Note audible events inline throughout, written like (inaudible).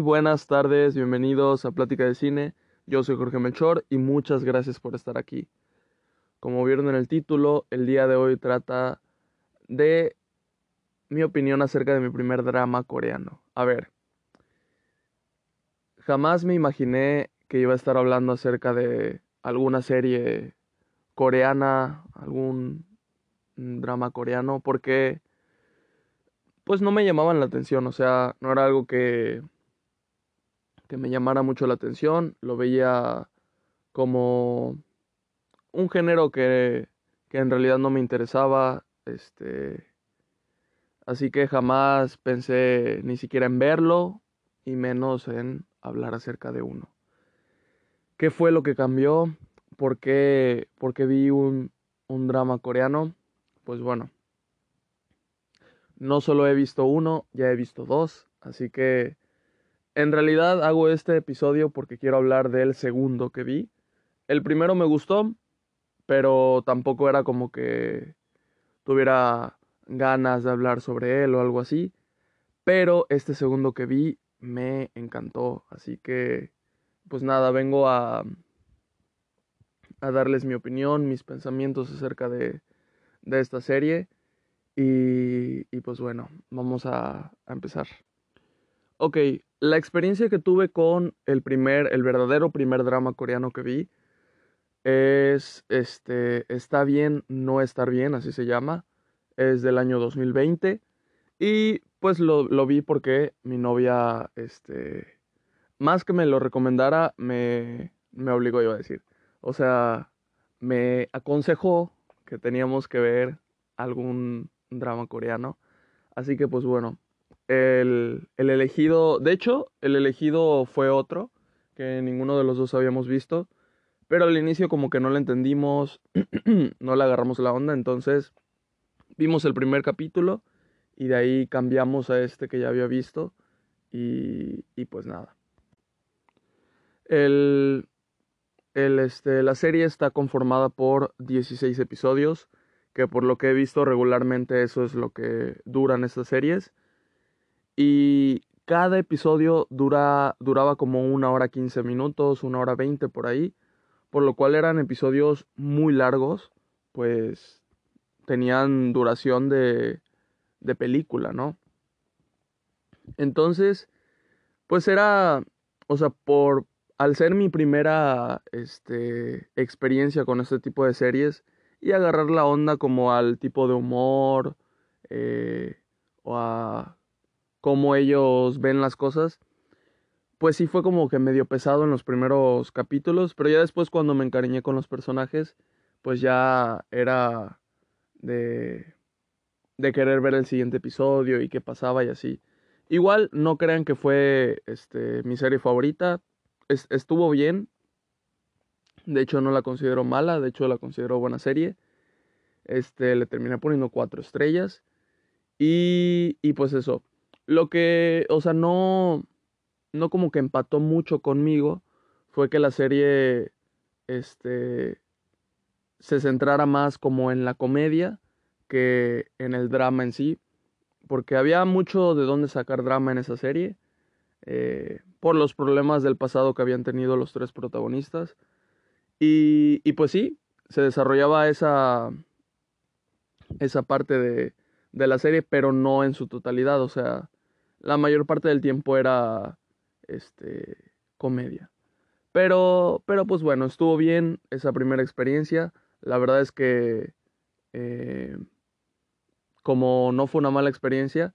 buenas tardes, bienvenidos a Plática de Cine. Yo soy Jorge Melchor y muchas gracias por estar aquí. Como vieron en el título, el día de hoy trata de mi opinión acerca de mi primer drama coreano. A ver, jamás me imaginé que iba a estar hablando acerca de alguna serie coreana, algún drama coreano, porque pues no me llamaban la atención, o sea, no era algo que que me llamara mucho la atención, lo veía como un género que, que en realidad no me interesaba, este así que jamás pensé ni siquiera en verlo y menos en hablar acerca de uno. ¿Qué fue lo que cambió? ¿Por qué, vi un, un drama coreano? Pues bueno, no solo he visto uno, ya he visto dos, así que en realidad hago este episodio porque quiero hablar del segundo que vi. El primero me gustó, pero tampoco era como que tuviera ganas de hablar sobre él o algo así. Pero este segundo que vi me encantó, así que pues nada, vengo a, a darles mi opinión, mis pensamientos acerca de, de esta serie. Y, y, pues bueno, vamos a, a empezar. Ok, la experiencia que tuve con el primer, el verdadero primer drama coreano que vi es, este, está bien, no estar bien, así se llama. Es del año 2020 y pues lo, lo vi porque mi novia, este, más que me lo recomendara, me, me obligó, iba a decir. O sea, me aconsejó que teníamos que ver algún drama coreano. Así que pues bueno, el, el, elegido, de hecho, el elegido fue otro que ninguno de los dos habíamos visto, pero al inicio como que no lo entendimos, (clears throat) no le agarramos la onda, entonces vimos el primer capítulo y de ahí cambiamos a este que ya había visto y, y pues nada. El, el, este, la serie está conformada por 16 episodios, que por lo que he visto regularmente eso es lo que duran estas series. Y cada episodio dura, duraba como una hora 15 minutos, una hora 20 por ahí, por lo cual eran episodios muy largos, pues tenían duración de, de película, ¿no? Entonces, pues era, o sea, por, al ser mi primera este, experiencia con este tipo de series y agarrar la onda como al tipo de humor eh, o a cómo ellos ven las cosas, pues sí fue como que medio pesado en los primeros capítulos, pero ya después cuando me encariñé con los personajes, pues ya era de, de querer ver el siguiente episodio y qué pasaba y así. Igual no crean que fue este, mi serie favorita, estuvo bien. De hecho, no la considero mala, de hecho, la considero buena serie. Este, le terminé poniendo cuatro estrellas. Y, y pues eso. Lo que, o sea, no, no como que empató mucho conmigo fue que la serie, este, se centrara más como en la comedia que en el drama en sí. Porque había mucho de dónde sacar drama en esa serie. Eh, por los problemas del pasado que habían tenido los tres protagonistas. Y, y pues sí, se desarrollaba esa, esa parte de, de, la serie, pero no en su totalidad. O sea, la mayor parte del tiempo era este, comedia. Pero, pero pues bueno, estuvo bien esa primera experiencia. La verdad es que eh, como no fue una mala experiencia,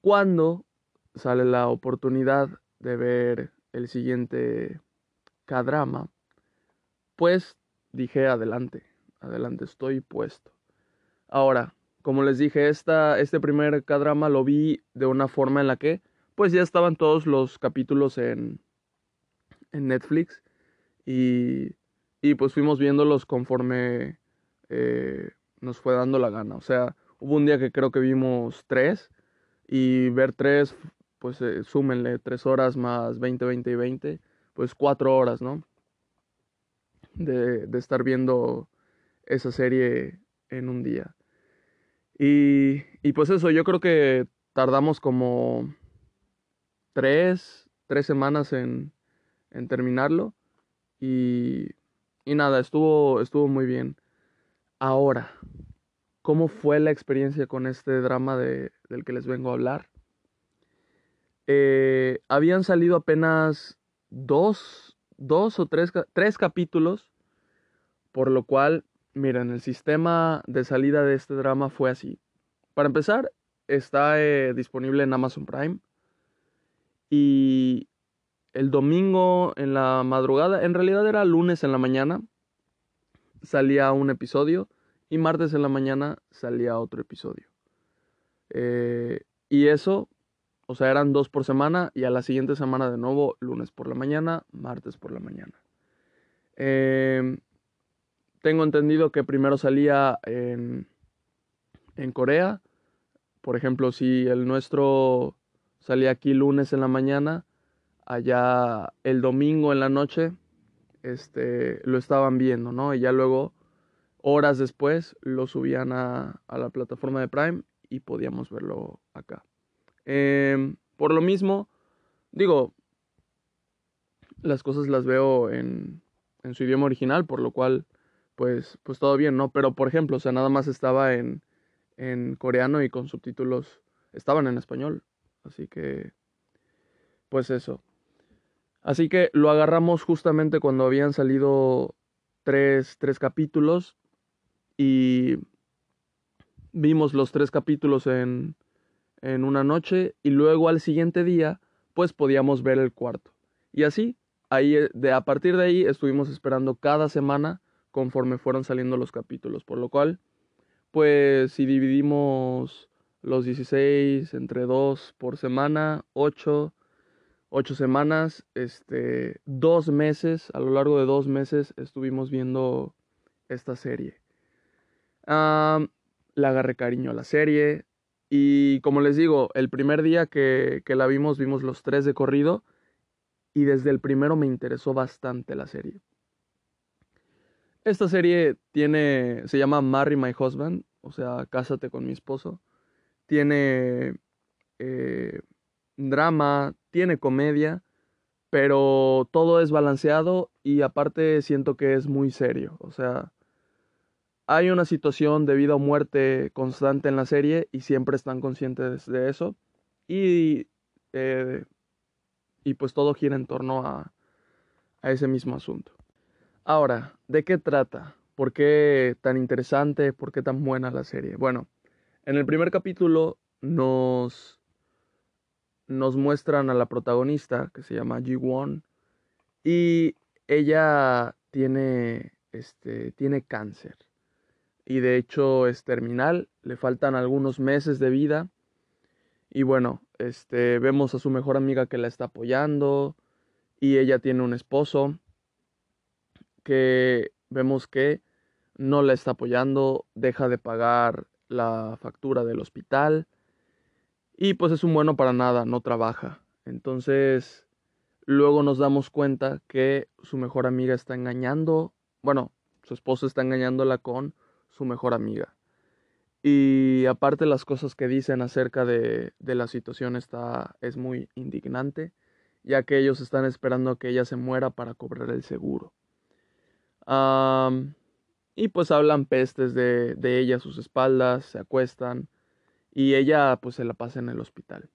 cuando sale la oportunidad de ver el siguiente K-drama, pues dije adelante, adelante, estoy puesto. Ahora, como les dije, esta, este primer K-drama lo vi de una forma en la que, pues ya estaban todos los capítulos en, en Netflix y, y pues fuimos viéndolos conforme eh, nos fue dando la gana. O sea, hubo un día que creo que vimos tres y ver tres, pues eh, súmenle tres horas más 20, 20 y 20, pues cuatro horas, ¿no? De, de estar viendo esa serie en un día. Y, pues eso, yo creo que tardamos como tres, tres semanas en, en terminarlo. Y, y nada, estuvo, estuvo muy bien. Ahora, ¿cómo fue la experiencia con este drama de, del que les vengo a hablar? Eh, habían salido apenas dos, dos o tres, tres capítulos, por lo cual, miren, el sistema de salida de este drama fue así. Para empezar, está eh, disponible en Amazon Prime. Y el domingo en la madrugada, en realidad era lunes en la mañana, salía un episodio y martes en la mañana salía otro episodio. Eh, y eso, o sea, eran dos por semana y a la siguiente semana de nuevo, lunes por la mañana, martes por la mañana. Em, tengo entendido que primero salía en, en Corea. Por ejemplo, si el nuestro salía aquí lunes en la mañana, allá el domingo en la noche este, lo estaban viendo, ¿no? Y ya luego, horas después, lo subían a, a la plataforma de Prime y podíamos verlo acá. Em, por lo mismo, digo, las cosas las veo en, en, su idioma original, por lo cual, pues, pues todo bien, ¿no? Pero, por ejemplo, o sea, nada más estaba en, en coreano y con subtítulos estaban en español. Así que, pues eso. Así que lo agarramos justamente cuando habían salido tres, tres capítulos y vimos los tres capítulos en, en una noche y luego al siguiente día pues podíamos ver el cuarto. Y así, ahí, de, a partir de ahí estuvimos esperando cada semana conforme fueron saliendo los capítulos, por lo cual, pues si dividimos los 16 entre 2 por semana, 8 ocho semanas, este, dos meses, a lo largo de dos meses estuvimos viendo esta serie. le agarré cariño a la serie y como les digo, el primer día que, que la vimos, vimos los tres de corrido y desde el primero me interesó bastante la serie. Esta serie tiene, se llama Marry My Husband, o sea, Cásate con mi esposo. Tiene eh, drama, tiene comedia, pero todo es balanceado y aparte siento que es muy serio. O sea, hay una situación de vida o muerte constante en la serie y siempre están conscientes de eso. Y, eh, y pues todo gira en torno a, a ese mismo asunto. Ahora, ¿de qué trata? ¿Por qué tan interesante? ¿Por qué tan buena la serie? Bueno, en el primer capítulo nos nos muestran a la protagonista que se llama Ji-won y ella tiene este tiene cáncer y de hecho es terminal, le faltan algunos meses de vida y bueno, este vemos a su mejor amiga que la está apoyando y ella tiene un esposo que vemos que no la está apoyando, deja de pagar la factura del hospital y pues es un bueno para nada, no trabaja. Entonces, luego nos damos cuenta que su mejor amiga está engañando, bueno, su esposo está engañándola con su mejor amiga. Y aparte las cosas que dicen acerca de, de la situación está, es muy indignante, ya que ellos están esperando que ella se muera para cobrar el seguro. Y pues hablan pestes de, de ella a sus espaldas, se acuestan, y ella pues se la pasa en el hospital.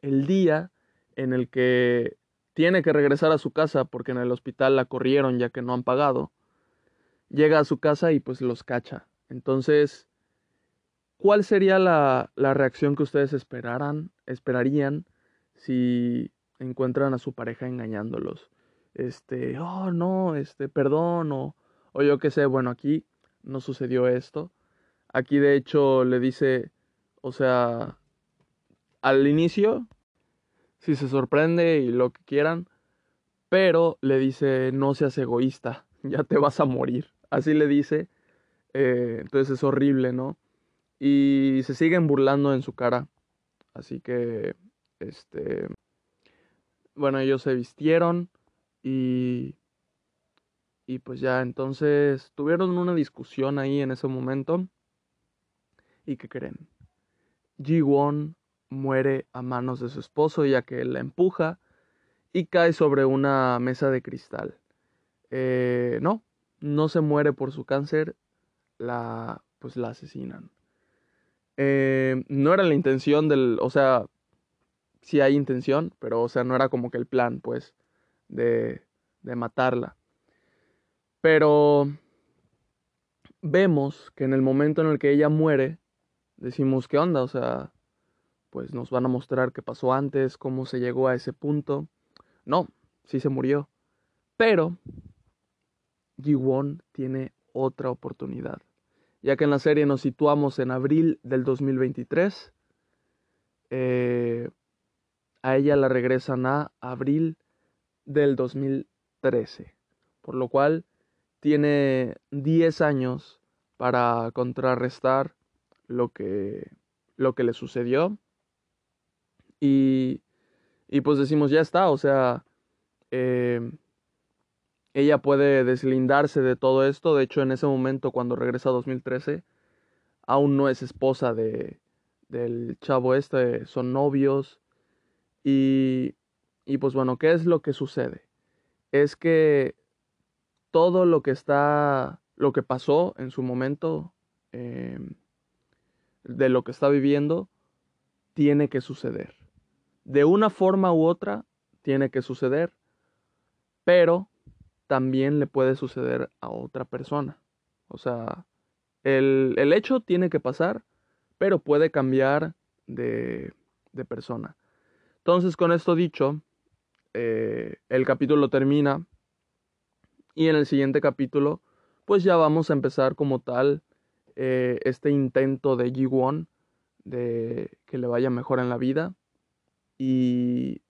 El día en el que tiene que regresar a su casa porque en el hospital la corrieron ya que no han pagado, llega a su casa y pues los cacha. Entonces, ¿cuál sería la, la reacción que ustedes esperaran, esperarían si encuentran a su pareja engañándolos? Este, oh no, este, perdón, o, o yo qué sé, bueno, aquí no sucedió esto. Aquí de hecho le dice, o sea, al inicio, si se sorprende y lo que quieran, pero le dice, no seas egoísta, (laughs) ya te vas a morir. Así le dice. Eh, entonces es horrible, ¿no? Y se siguen burlando en su cara. Así que, este, bueno, ellos se vistieron y, y pues ya, entonces tuvieron una discusión ahí en ese momento. ¿Y qué creen? Ji-won muere a manos de su esposo ya que la empuja y cae sobre una mesa de cristal. Eh, no, no se muere por su cáncer, la, pues la asesinan. Eh, no era la intención del, o sea, sí hay intención, pero o sea, no era como que el plan, pues, de, de matarla. Pero vemos que en el momento en el que ella muere, decimos, ¿qué onda? O sea, pues nos van a mostrar qué pasó antes, cómo se llegó a ese punto. No, sí se murió. Pero Ji-won tiene otra oportunidad, ya que en la serie nos situamos en abril del 2023. Eh, a ella la regresan a abril del 2013, por lo cual tiene 10 años para contrarrestar lo que, lo que le sucedió. Y, y pues decimos, ya está, o sea, eh, ella puede deslindarse de todo esto. De hecho, en ese momento, cuando regresa a 2013, aún no es esposa de, del chavo este, son novios. Y, y pues bueno, ¿qué es lo que sucede? Es que todo lo que está, lo que pasó en su momento, em, de lo que está viviendo, tiene que suceder. De una forma u otra, tiene que suceder, pero también le puede suceder a otra persona. O sea, el, hecho tiene que pasar, pero puede cambiar de, de persona. Entonces, con esto dicho, eh, el capítulo termina y en el siguiente capítulo, pues ya vamos a empezar como tal eh, este intento de Ji-won de que le vaya mejor en la vida y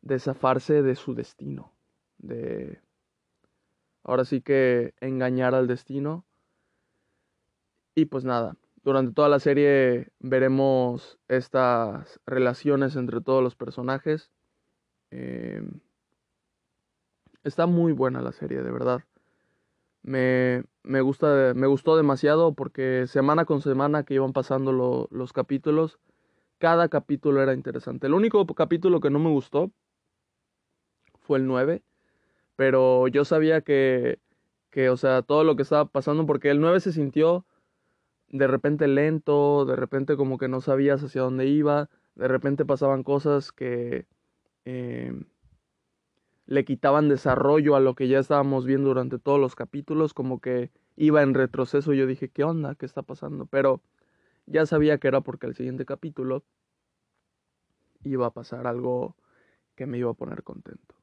de zafarse de su destino, de ahora sí que engañar al destino. Y pues nada, durante toda la serie veremos estas relaciones entre todos los personajes. Em, está muy buena la serie, de verdad. Me, me, gusta, me gustó demasiado porque semana con semana que iban pasando los capítulos, cada capítulo era interesante. El único capítulo que no me gustó fue el 9 pero yo sabía que, que, o sea, todo lo que estaba pasando, porque el 9 se sintió de repente lento, de repente como que no sabías hacia dónde iba, de repente pasaban cosas que eh, le quitaban desarrollo a lo que ya estábamos viendo durante todos los capítulos, como que iba en retroceso. Yo dije, ¿qué onda? ¿Qué está pasando? Pero ya sabía que era porque el siguiente capítulo iba a pasar algo que me iba a poner contento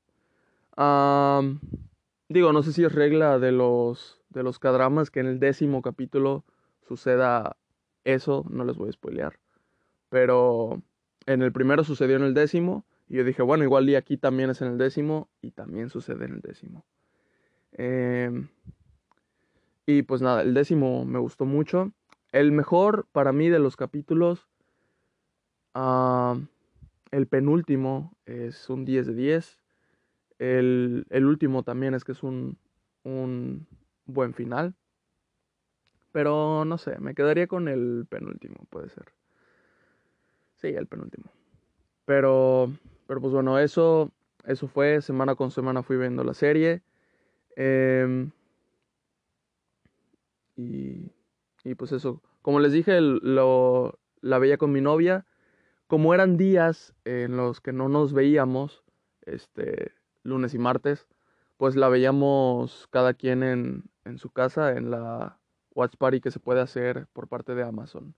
digo, no sé si es regla de los, de los cadramas que en el décimo capítulo suceda eso, no les voy a spoilear. Pero en el primero sucedió en el décimo y yo dije, bueno, igual y aquí también es en el décimo y también sucede en el décimo. Em, y pues nada, el décimo me gustó mucho. El mejor para mí de los capítulos, el penúltimo es un 10 de 10. El, último también es que es un, un buen final. Pero no sé, me quedaría con el penúltimo, puede ser. Sí, el penúltimo. Pero, pero pues bueno, eso, eso fue, semana con semana fui viendo la serie. Em, y, y, pues eso, como les dije, lo, la veía con mi novia. Como eran días en los que no nos veíamos, este, lunes y martes, pues la veíamos cada quien en, en su casa, en la Watch Party que se puede hacer por parte de Amazon.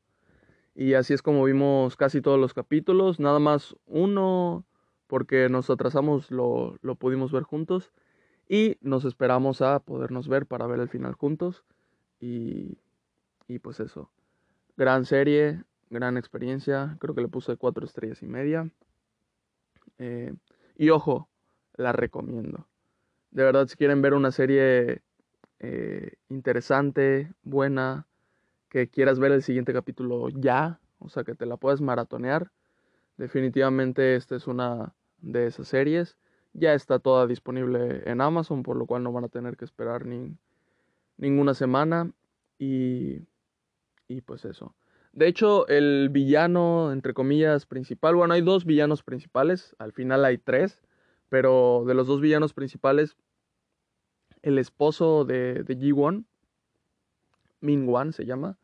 Y así es como vimos casi todos los capítulos, nada más uno porque nos atrasamos lo, lo pudimos ver juntos y nos esperamos a podernos ver para ver el final juntos y, y pues eso, gran serie, gran experiencia, creo que le puse cuatro estrellas y media. Eh, y ojo, la recomiendo. De verdad, si quieren ver una serie eh, interesante, buena, que quieras ver el siguiente capítulo ya, o sea, que te la puedas maratonear, definitivamente esta es una de esas series. Ya está toda disponible en Amazon, por lo cual no van a tener que esperar ni, ninguna semana. Y, y pues eso. De hecho, el villano, entre comillas, principal, bueno, hay dos villanos principales, al final hay tres, pero de los dos villanos principales, el esposo de, de Ji-won, Min-wan se llama,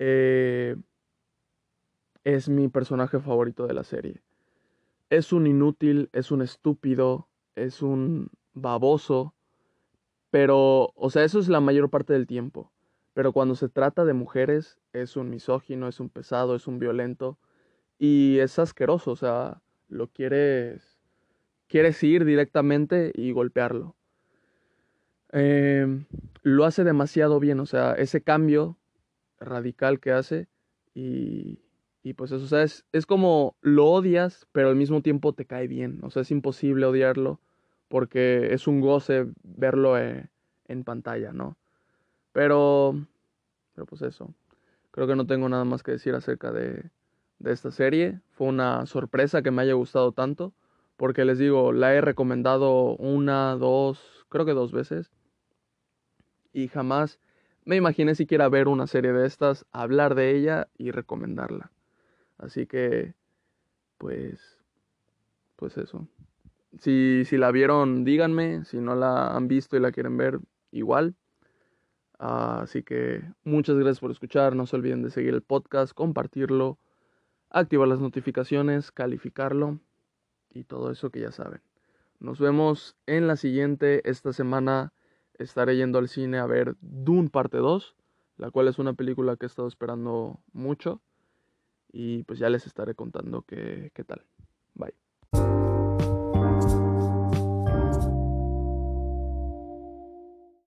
eh, es mi personaje favorito de la serie. Es un inútil, es un estúpido, es un baboso, pero, o sea, eso es la mayor parte del tiempo. Pero cuando se trata de mujeres, es un misógino, es un pesado, es un violento y es asqueroso, o sea, lo quieres, quieres ir directamente y golpearlo. Em, lo hace demasiado bien, o sea, ese cambio radical que hace y, y pues eso, o sea, es, es, como lo odias, pero al mismo tiempo te cae bien, o sea, es imposible odiarlo porque es un goce verlo eh, en pantalla, ¿no? Pero, pero pues eso, creo que no tengo nada más que decir acerca de, de esta serie, fue una sorpresa que me haya gustado tanto, porque les digo, la he recomendado una, dos, creo que dos veces, y jamás me imaginé siquiera ver una serie de estas, hablar de ella y recomendarla. Así que, pues, pues eso. Si, si la vieron, díganme. Si no la han visto y la quieren ver, igual. así que muchas gracias por escuchar. No se olviden de seguir el podcast, compartirlo, activar las notificaciones, calificarlo y todo eso que ya saben. Nos vemos en la siguiente. Esta semana estaré yendo al cine a ver Dune parte 2, la cual es una película que he estado esperando mucho. Y pues ya les estaré contando qué, qué tal. Bye.